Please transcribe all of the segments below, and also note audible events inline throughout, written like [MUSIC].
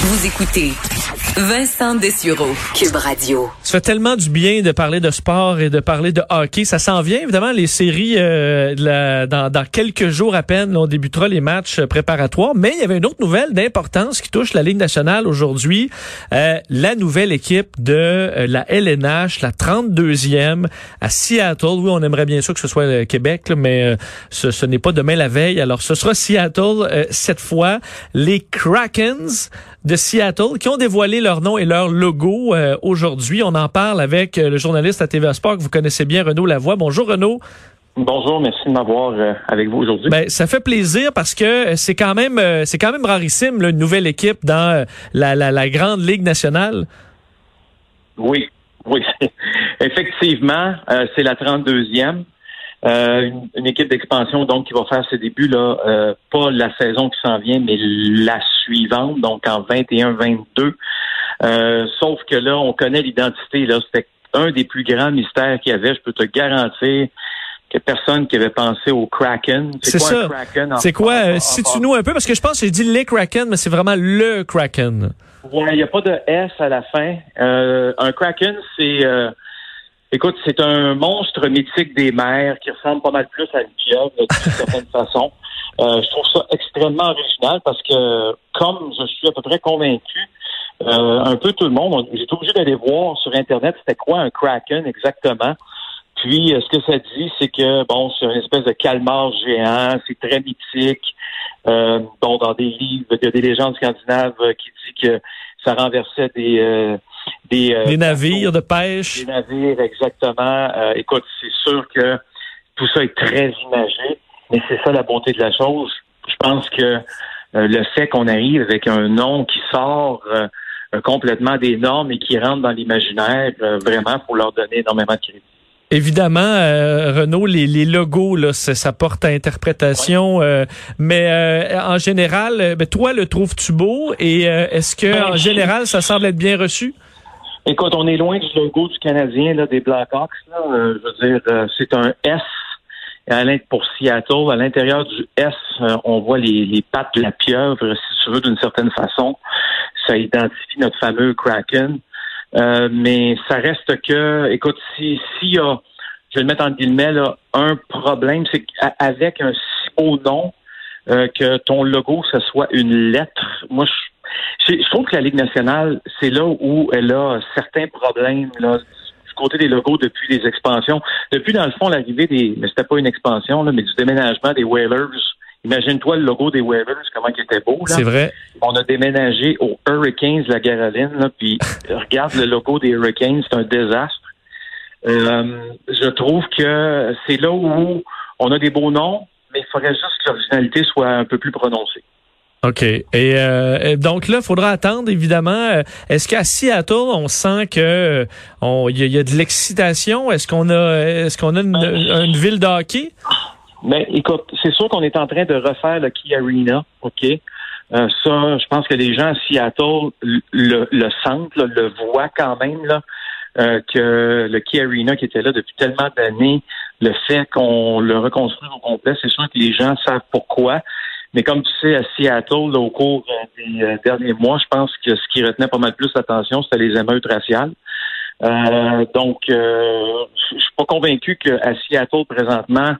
Vous écoutez Vincent Dessureau, Cube Radio. Ça fait tellement du bien de parler de sport et de parler de hockey. Ça s'en vient, évidemment, les séries, euh, dans, quelques jours à peine, on débutera les matchs préparatoires. Mais il y avait une autre nouvelle d'importance qui touche la Ligue nationale aujourd'hui. Euh, la nouvelle équipe de euh, la LNH, la 32e à Seattle. Oui, on aimerait bien sûr que ce soit le Québec, mais ce, ce n'est pas demain la veille. Alors, ce sera Seattle cette fois. Les Krakens de Seattle qui ont dévoilé leur nom et leur logo euh, aujourd'hui. On en parle avec euh, le journaliste à TVA Sport que vous connaissez bien, Renaud Lavoie. Bonjour Renaud. Bonjour, merci de m'avoir euh, avec vous aujourd'hui. Ben, ça fait plaisir parce que c'est quand même c'est quand même rarissime une nouvelle équipe dans la, la, la grande ligue nationale. Oui, oui, [LAUGHS] effectivement, c'est la 32e. Euh, une, équipe d'expansion donc qui va faire ses débuts là, euh, pas la saison qui s'en vient, mais la suivante, donc en 21-22. Euh, sauf que là, on connaît l'identité. Là, c'était un des plus grands mystères qu'il y avait. Je peux te garantir que personne qui avait pensé au Kraken. C'est quoi ça. Kraken? C'est quoi? si tu nous un peu, parce que je pense que j'ai dit les Kraken, mais c'est vraiment le Kraken. Ouais, il n'y a pas de S à la fin. un Kraken, c'est Écoute, c'est un monstre mythique des mers qui ressemble pas mal plus à une pieuvre d'une [LAUGHS] certaine façon. Euh, je trouve ça extrêmement original parce que, comme je suis à peu près convaincu, euh, un peu tout le monde, j'ai été obligé d'aller voir sur Internet c'était quoi un kraken exactement. Puis, euh, ce que ça dit, c'est que, bon, c'est une espèce de calmar géant, c'est très mythique. Euh, bon, dans des livres, il y a des légendes scandinaves qui disent que ça renversait des des, euh, navires de pêche. Des navires, exactement. Euh, écoute, c'est sûr que tout ça est très imagé, mais c'est ça la bonté de la chose. Je pense que euh, le fait qu'on arrive avec un nom qui sort complètement des normes et qui rentre dans l'imaginaire, vraiment, pour leur donner énormément de crédit. Évidemment, Renaud, les, les, logos, là, ça, porte à interprétation, mais en général, ben, toi, le trouves-tu beau? Et est-ce que ben, en général, ça semble être bien reçu? Écoute, on est loin du logo du Canadien, là, des Blackhawks. Là. Euh, je veux dire, euh, c'est un S pour Seattle. À l'intérieur du S, euh, on voit les, les, pattes de la pieuvre, si tu veux, d'une certaine façon. Ça identifie notre fameux Kraken. mais ça reste que, écoute, si s'il y a, je vais le mettre en guillemets, là, un problème, c'est qu'avec un si beau nom, que ton logo, ce soit une lettre. Moi, je je trouve que la Ligue nationale, c'est là où elle a certains problèmes là, du côté des logos depuis les expansions. Depuis, dans le fond, l'arrivée des. Mais c'était pas une expansion, là, mais du déménagement des Whalers. Imagine-toi le logo des Whalers, comment il était beau. C'est vrai. On a déménagé aux Hurricanes de la Caroline, là, puis [LAUGHS] regarde le logo des Hurricanes, c'est un désastre. Euh, je trouve que c'est là où on a des beaux noms, mais il faudrait juste que l'originalité soit un peu plus prononcée. OK. Et, euh, donc là, il faudra attendre, évidemment. Euh, est-ce qu'à Seattle, on sent que euh, il y, a de l'excitation? Est-ce qu'on a est-ce qu'on a une, ville de hockey? Mais ben, écoute, c'est sûr qu'on est en train de refaire le Key Arena, OK? ça, je pense que les gens à Seattle le, le sentent, le voient quand même, là, que le Key Arena qui était là depuis tellement d'années, le fait qu'on le reconstruise au complet, c'est sûr que les gens savent pourquoi. Mais comme tu sais, à Seattle, au cours euh, des euh, derniers mois, je pense que ce qui retenait pas mal plus l'attention, c'était les émeutes raciales. Euh, donc, euh, je suis pas convaincu qu'à Seattle, présentement,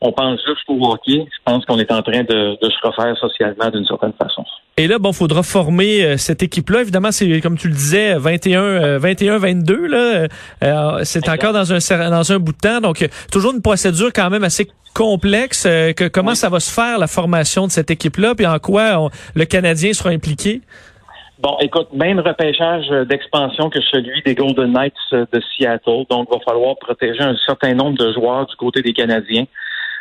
on pense juste au hockey. Je pense qu'on est en train de, de se refaire socialement d'une certaine façon. Et là, bon, faudra former euh, cette équipe-là. Évidemment, c'est comme tu le disais, 21, 21, 22 là. Euh, c'est encore dans un dans un bout de temps, donc toujours une procédure quand même assez complexe. Euh, que, comment ça va se faire la formation de cette équipe-là, puis en quoi le Canadien sera impliqué? Bon, écoute, même repêchage d'expansion que celui des Golden Knights de Seattle. Donc, il va falloir protéger un certain nombre de joueurs du côté des Canadiens.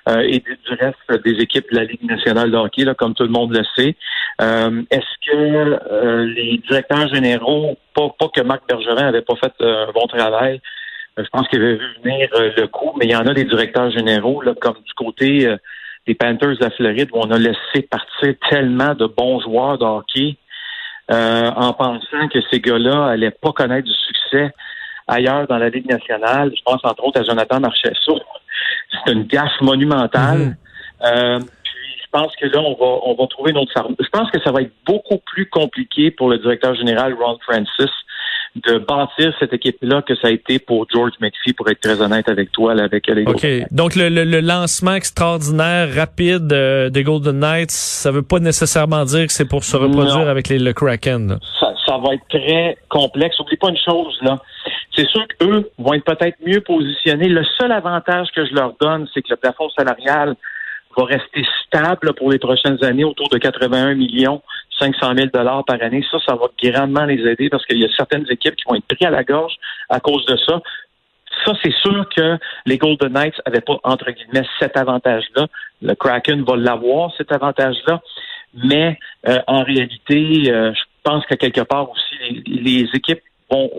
Euh, et du, reste des équipes de la Ligue nationale de hockey, comme tout le monde le sait. Euh, est-ce que euh, les directeurs généraux, pas, pas que Marc Bergerin avait pas fait un bon travail, je pense qu'il avait vu venir le coup, mais il y en a des directeurs généraux, là, comme du côté des Panthers de la Floride, où on a laissé partir tellement de bons joueurs de hockey en pensant que ces gars-là allaient pas connaître du succès ailleurs dans la Ligue nationale. Je pense entre autres à Jonathan Marchessault. C'est une gaffe monumentale. Mhm. Euh, puis je pense que là, on va, on va trouver notre Je pense que ça va être beaucoup plus compliqué pour le directeur général Ron Francis de bâtir cette équipe-là que ça a été pour George McPhee, pour être très honnête avec toi, là, avec les OK. Donc, le, le, lancement extraordinaire, rapide euh, des Golden Knights, ça veut pas nécessairement dire que c'est pour se reproduire avec les, le Kraken. Ça, ça, va être très complexe. Oublie pas une chose, là. C'est sûr qu'eux vont être peut-être mieux positionnés. Le seul avantage que je leur donne, c'est que le plafond salarial va rester stable pour les prochaines années autour de 81 millions 500 000 dollars par année. Ça, ça va grandement les aider parce qu'il y a certaines équipes qui vont être pris à la gorge à cause de ça. Ça, c'est sûr que les Golden Knights n'avaient pas, entre guillemets, cet avantage-là. Le Kraken va l'avoir, cet avantage-là. Mais euh, en réalité, euh, je pense que quelque part aussi, les, équipes vont,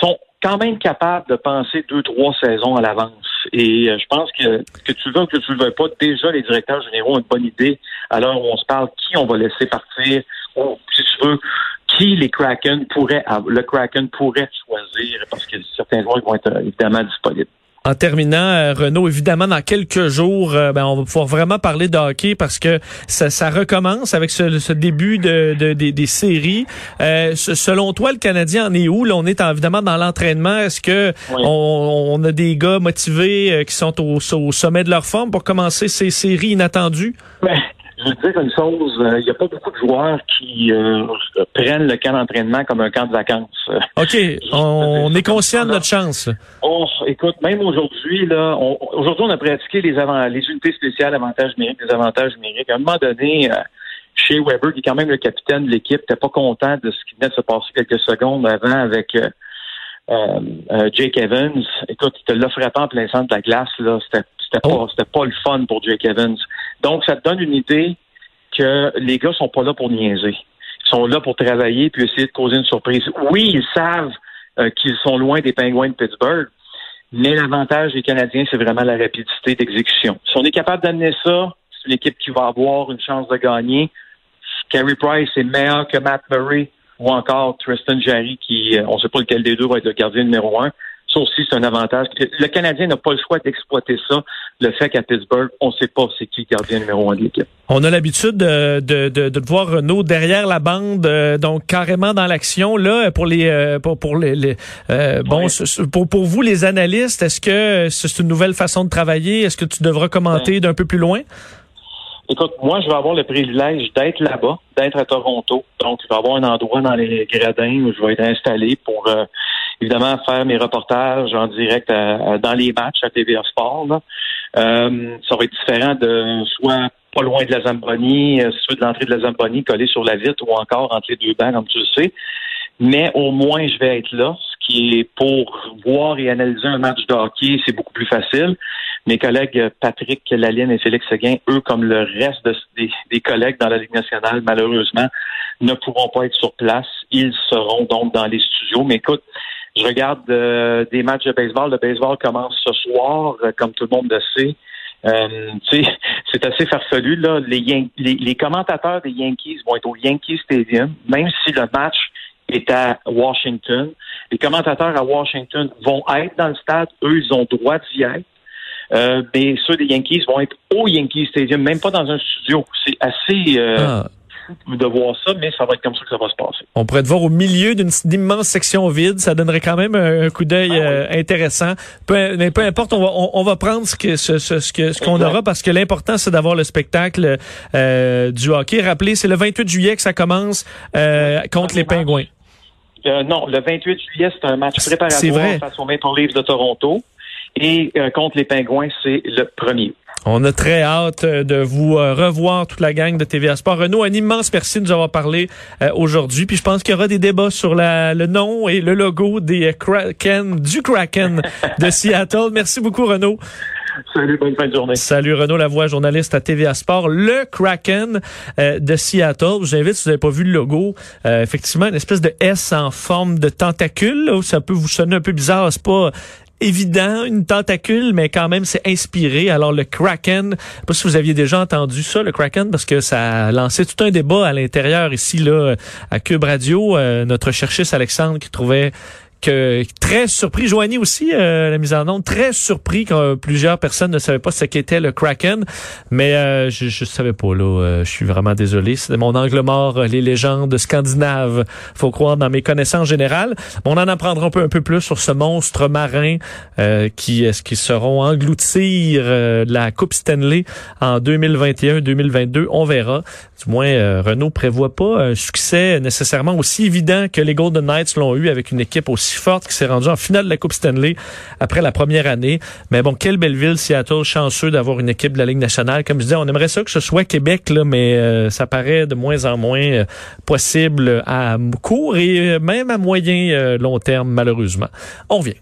sont quand même capables de penser deux, trois saisons à l'avance. Et euh, je pense que que tu veux ou que tu ne veux pas, déjà les directeurs généraux ont une bonne idée à l'heure où on se parle qui on va laisser partir, ou si tu veux, qui les Kraken pourraient le Kraken pourrait choisir parce que certains joueurs vont être euh, évidemment disponibles. En terminant, euh, Renaud, évidemment, dans quelques jours, euh, ben, on va pouvoir vraiment parler de hockey parce que ça, ça recommence avec ce, ce début de, de, des séries. Euh, selon toi, le Canadien en est où? Là, on est évidemment dans l'entraînement. Est-ce que on, on, a des gars motivés qui sont au, au, sommet de leur forme pour commencer ces séries inattendues? Ben, je veux dire une chose, il n'y a pas beaucoup de joueurs qui prennent le camp d'entraînement comme un camp de vacances. [LAUGHS] OK, on, est conscient de notre chance. Oh, écoute, même aujourd'hui, là, aujourd'hui, on a pratiqué les, avant, les unités spéciales avantages numériques, les avantages numériques. À un moment donné, euh, chez Weber, qui est quand même le capitaine de l'équipe, n'était pas content de ce qui venait de se passer quelques secondes avant avec euh, euh, Jake Evans. Écoute, il te l'offrait pas en plein centre de la glace, là. C'était, c'était pas, oh. c'était pas le fun pour Jake Evans. Donc, ça te donne une idée que les gars sont pas là pour niaiser. Ils sont là pour travailler puis essayer de causer une surprise. Oui, ils savent euh, qu'ils sont loin des Pingouins de Pittsburgh. Mais l'avantage des Canadiens, c'est vraiment la rapidité d'exécution. Si on est capable d'amener ça, c'est une équipe qui va avoir une chance de gagner. Carey Price est meilleur que Matt Murray ou encore Tristan Jarry, qui, euh, on ne sait pas lequel des deux va être le gardien numéro un. Ça aussi, c'est un avantage. Le Canadien n'a pas le choix d'exploiter ça. Le fait qu'à Pittsburgh, on ne sait pas c'est qui gardien numéro un de l'équipe. On a l'habitude de, de, de, voir Renault derrière la bande, euh, donc carrément dans l'action. Là, pour les euh, pour, pour les, euh, bon pour, pour vous les analystes, est-ce que c'est une nouvelle façon de travailler? Est-ce que tu devras commenter d'un peu plus loin? Écoute, moi, je vais avoir le privilège d'être là-bas, d'être à Toronto. Donc, je vais avoir un endroit dans les gradins où je vais être installé pour évidemment faire mes reportages en direct dans les matchs à TVA Sport. Euh, ça va être différent de soit pas loin de la Zamboni, euh, soit de l'entrée de la Zamboni collé sur la vitre ou encore entre les deux bancs, comme tu le sais. Mais au moins, je vais être là, ce qui est pour voir et analyser un match de hockey, c'est beaucoup plus facile. Mes collègues Patrick Laline et Félix Seguin, eux, comme le reste des, des, collègues dans la Ligue nationale, malheureusement, ne pourront pas être sur place. Ils seront donc dans les studios. Mais écoute, je regarde euh, des matchs de baseball. Le baseball commence ce soir, euh, comme tout le monde le sait. Euh, [LAUGHS] c'est assez farfelu. Là. Les, les, commentateurs des Yankees vont être au Yankee Stadium, même si le match est à Washington. Les commentateurs à Washington vont être dans le stade. Eux, ils ont droit d'y être. Euh, mais ceux des Yankees vont être au Yankee Stadium, même pas dans un studio. C'est assez... Ah de voir ça, mais ça va être comme ça que ça va se passer. On pourrait te voir au milieu d'une immense section vide. Ça donnerait quand même un, coup d'œil ah euh, intéressant. Peu, mais peu importe, on va, on, va prendre ce que ce, ce, ce qu'on aura parce que l'important, c'est d'avoir le spectacle euh, du hockey. Rappelez, c'est le 28 juillet que ça commence euh, contre les Pingouins. non, le 28 juillet, c'est un match préparatoire face aux Maple Leafs de Toronto. Et contre les Pingouins, c'est le premier. On a très hâte euh, de vous euh, revoir toute la gang de TVA Sport. Renaud, un immense merci de nous avoir parlé euh, aujourd'hui. Puis je pense qu'il y aura des débats sur la, le nom et le logo des Kraken, du Kraken [LAUGHS] de Seattle. Merci beaucoup, Renaud. Salut, bonne fin de journée. Salut Renaud Lavoie, journaliste à TVA Sport. Le Kraken de Seattle. Je vous invite, si vous n'avez pas vu le logo, effectivement, une espèce de S en forme de tentacule. ça peut vous sonner un peu bizarre. C'est pas évident, une tentacule, mais quand même, c'est inspiré. Alors, le Kraken, je sais pas si vous aviez déjà entendu ça, le Kraken, parce que ça a lancé tout un débat à l'intérieur ici, là, à Cube Radio. Euh, notre cherchiste Alexandre qui trouvait que très surpris. Joanie aussi, euh, la mise en onde, très surpris quand plusieurs personnes ne savaient pas ce qu'était le Kraken. Mais euh, je, je savais pas là. Euh, je suis vraiment désolé. C'était mon angle mort, les légendes scandinaves. Faut croire dans mes connaissances générales. On en apprendra un peu un peu plus sur ce monstre marin qui est-ce qu'ils seront engloutir la Coupe Stanley en 2021-2022. On verra. Du moins, Renault prévoit pas un succès nécessairement aussi évident que les Golden Knights l'ont eu avec une équipe qui s'est rendue en finale de la Coupe Stanley après la première année. Mais bon, quelle belle ville, Seattle, chanceux d'avoir une équipe de la Ligue nationale. Comme je disais, on aimerait ça que ce soit Québec, là, mais euh, ça paraît de moins en moins euh, possible à court et même à moyen euh, long terme, malheureusement. On vient.